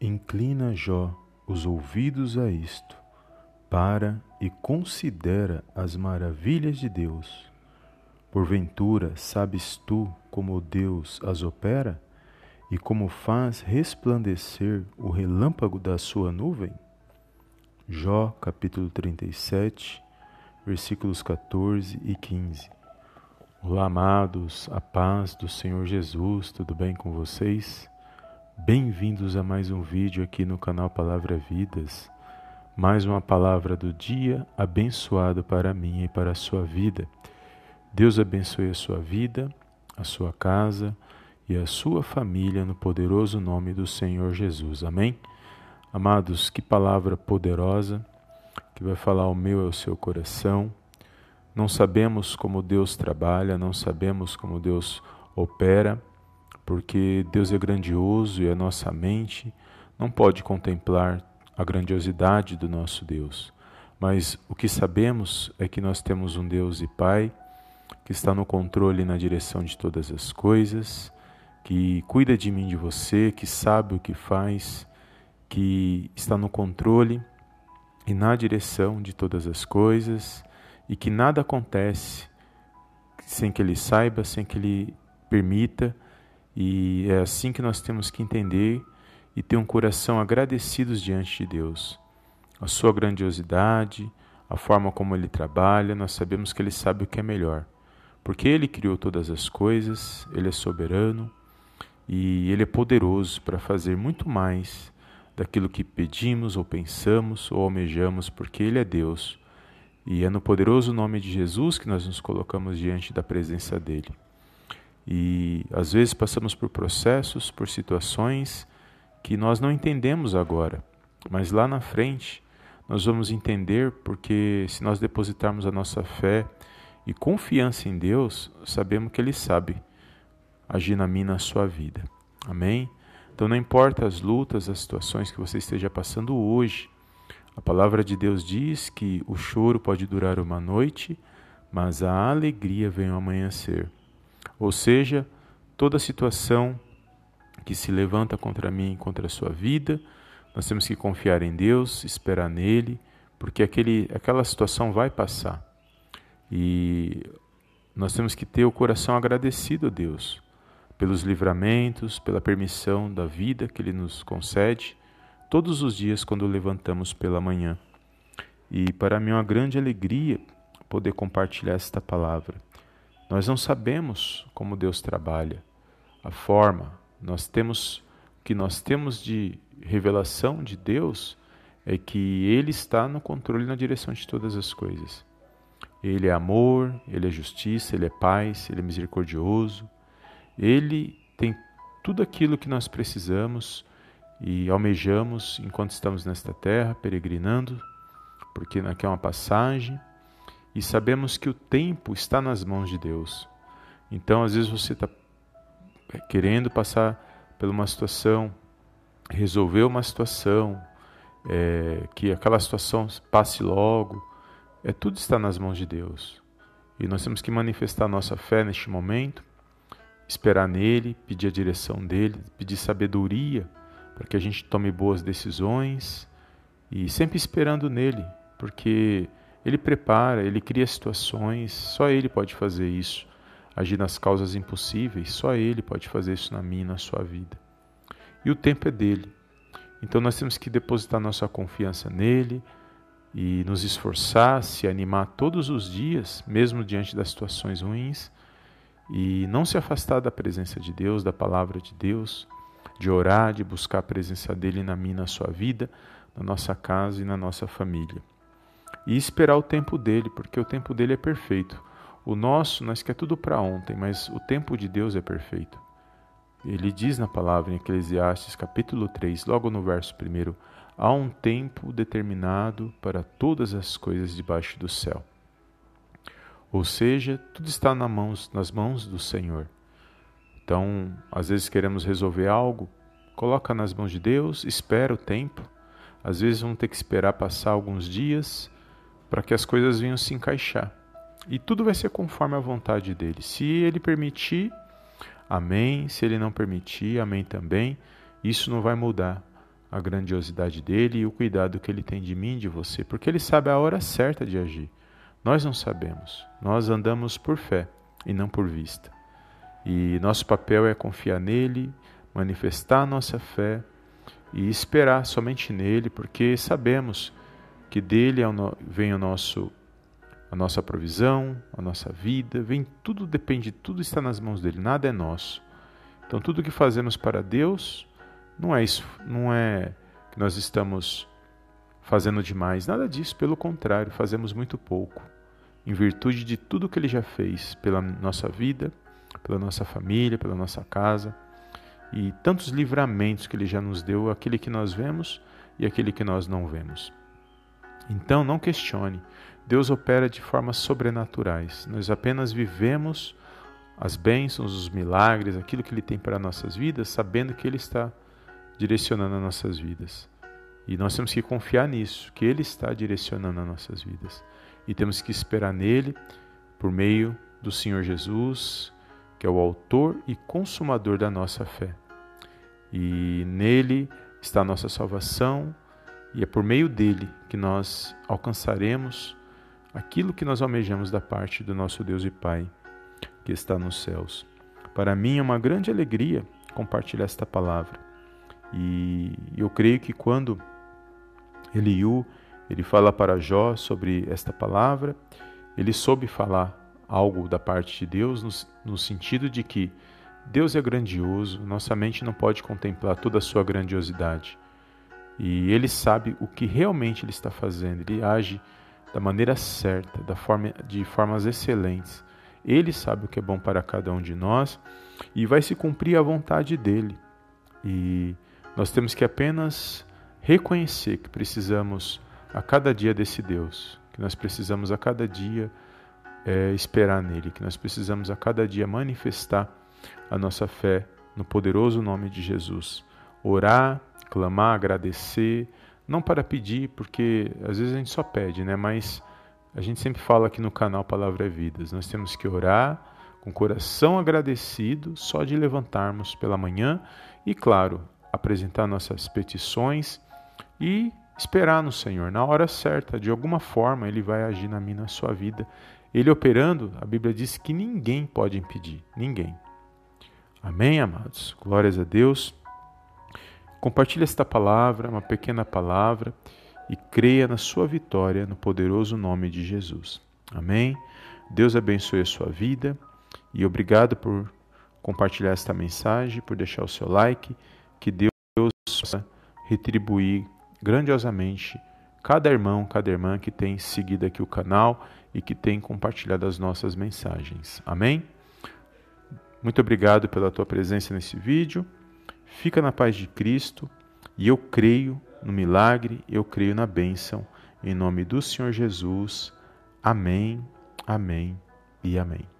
Inclina Jó os ouvidos a isto, para e considera as maravilhas de Deus. Porventura, sabes tu como Deus as opera e como faz resplandecer o relâmpago da sua nuvem? Jó, capítulo 37, versículos 14 e 15. Olá, amados, a paz do Senhor Jesus, tudo bem com vocês? Bem-vindos a mais um vídeo aqui no canal Palavra Vidas. Mais uma palavra do dia abençoado para mim e para a sua vida. Deus abençoe a sua vida, a sua casa e a sua família no poderoso nome do Senhor Jesus. Amém? Amados, que palavra poderosa que vai falar ao meu e ao seu coração. Não sabemos como Deus trabalha, não sabemos como Deus opera, porque Deus é grandioso e a nossa mente não pode contemplar a grandiosidade do nosso Deus. Mas o que sabemos é que nós temos um Deus e Pai que está no controle e na direção de todas as coisas, que cuida de mim, de você, que sabe o que faz, que está no controle e na direção de todas as coisas e que nada acontece sem que Ele saiba, sem que Ele permita e é assim que nós temos que entender e ter um coração agradecidos diante de Deus. A sua grandiosidade, a forma como ele trabalha, nós sabemos que ele sabe o que é melhor. Porque ele criou todas as coisas, ele é soberano e ele é poderoso para fazer muito mais daquilo que pedimos ou pensamos ou almejamos, porque ele é Deus. E é no poderoso nome de Jesus que nós nos colocamos diante da presença dele. E às vezes passamos por processos, por situações que nós não entendemos agora, mas lá na frente nós vamos entender porque se nós depositarmos a nossa fé e confiança em Deus, sabemos que Ele sabe agir na minha na sua vida. Amém? Então não importa as lutas, as situações que você esteja passando hoje, a palavra de Deus diz que o choro pode durar uma noite, mas a alegria vem ao amanhecer. Ou seja, toda situação que se levanta contra mim, contra a sua vida, nós temos que confiar em Deus, esperar nele, porque aquele, aquela situação vai passar. E nós temos que ter o coração agradecido a Deus pelos livramentos, pela permissão da vida que Ele nos concede todos os dias quando levantamos pela manhã. E para mim é uma grande alegria poder compartilhar esta palavra. Nós não sabemos como Deus trabalha, a forma. Nós temos que nós temos de revelação de Deus é que Ele está no controle e na direção de todas as coisas. Ele é amor, Ele é justiça, Ele é paz, Ele é misericordioso. Ele tem tudo aquilo que nós precisamos e almejamos enquanto estamos nesta terra, peregrinando, porque aqui é uma passagem e sabemos que o tempo está nas mãos de Deus. Então, às vezes você está querendo passar por uma situação, resolver uma situação, é, que aquela situação passe logo, é tudo está nas mãos de Deus. E nós temos que manifestar nossa fé neste momento, esperar nele, pedir a direção dele, pedir sabedoria para que a gente tome boas decisões e sempre esperando nele, porque ele prepara, ele cria situações, só ele pode fazer isso. Agir nas causas impossíveis, só ele pode fazer isso na minha e na sua vida. E o tempo é dele. Então nós temos que depositar nossa confiança nele e nos esforçar, se animar todos os dias, mesmo diante das situações ruins, e não se afastar da presença de Deus, da palavra de Deus, de orar, de buscar a presença dele na minha, na sua vida, na nossa casa e na nossa família e esperar o tempo dele, porque o tempo dele é perfeito. O nosso, nós quer tudo para ontem, mas o tempo de Deus é perfeito. Ele diz na palavra em Eclesiastes, capítulo 3, logo no verso 1, há um tempo determinado para todas as coisas debaixo do céu. Ou seja, tudo está nas mãos, nas mãos do Senhor. Então, às vezes queremos resolver algo, coloca nas mãos de Deus, espera o tempo. Às vezes vamos ter que esperar passar alguns dias, para que as coisas venham se encaixar. E tudo vai ser conforme a vontade dele. Se ele permitir, amém. Se ele não permitir, amém também. Isso não vai mudar a grandiosidade dele e o cuidado que ele tem de mim e de você, porque ele sabe a hora certa de agir. Nós não sabemos. Nós andamos por fé e não por vista. E nosso papel é confiar nele, manifestar a nossa fé e esperar somente nele, porque sabemos que dele é vem o nosso a nossa provisão, a nossa vida, vem tudo depende, tudo está nas mãos dele, nada é nosso. Então tudo que fazemos para Deus não é isso, não é que nós estamos fazendo demais, nada disso, pelo contrário, fazemos muito pouco, em virtude de tudo que ele já fez pela nossa vida, pela nossa família, pela nossa casa e tantos livramentos que ele já nos deu, aquele que nós vemos e aquele que nós não vemos. Então, não questione. Deus opera de formas sobrenaturais. Nós apenas vivemos as bênçãos, os milagres, aquilo que Ele tem para nossas vidas, sabendo que Ele está direcionando as nossas vidas. E nós temos que confiar nisso, que Ele está direcionando as nossas vidas. E temos que esperar nele, por meio do Senhor Jesus, que é o autor e consumador da nossa fé. E nele está a nossa salvação, e é por meio dele que nós alcançaremos aquilo que nós almejamos da parte do nosso Deus e Pai, que está nos céus. Para mim é uma grande alegria compartilhar esta palavra. E eu creio que quando Eliú ele fala para Jó sobre esta palavra, ele soube falar algo da parte de Deus no, no sentido de que Deus é grandioso, nossa mente não pode contemplar toda a sua grandiosidade. E ele sabe o que realmente ele está fazendo, ele age da maneira certa, da forma, de formas excelentes. Ele sabe o que é bom para cada um de nós e vai se cumprir a vontade dele. E nós temos que apenas reconhecer que precisamos a cada dia desse Deus, que nós precisamos a cada dia é, esperar nele, que nós precisamos a cada dia manifestar a nossa fé no poderoso nome de Jesus. Orar clamar, agradecer, não para pedir, porque às vezes a gente só pede, né? Mas a gente sempre fala aqui no canal Palavra é Vidas. Nós temos que orar com coração agradecido, só de levantarmos pela manhã e, claro, apresentar nossas petições e esperar no Senhor. Na hora certa, de alguma forma, Ele vai agir na minha, na sua vida. Ele operando, a Bíblia diz que ninguém pode impedir. Ninguém. Amém, amados? Glórias a Deus. Compartilhe esta palavra, uma pequena palavra, e creia na sua vitória no poderoso nome de Jesus. Amém? Deus abençoe a sua vida e obrigado por compartilhar esta mensagem, por deixar o seu like. Que Deus possa retribuir grandiosamente cada irmão, cada irmã que tem seguido aqui o canal e que tem compartilhado as nossas mensagens. Amém? Muito obrigado pela tua presença nesse vídeo. Fica na paz de Cristo e eu creio no milagre, eu creio na bênção. Em nome do Senhor Jesus. Amém, amém e amém.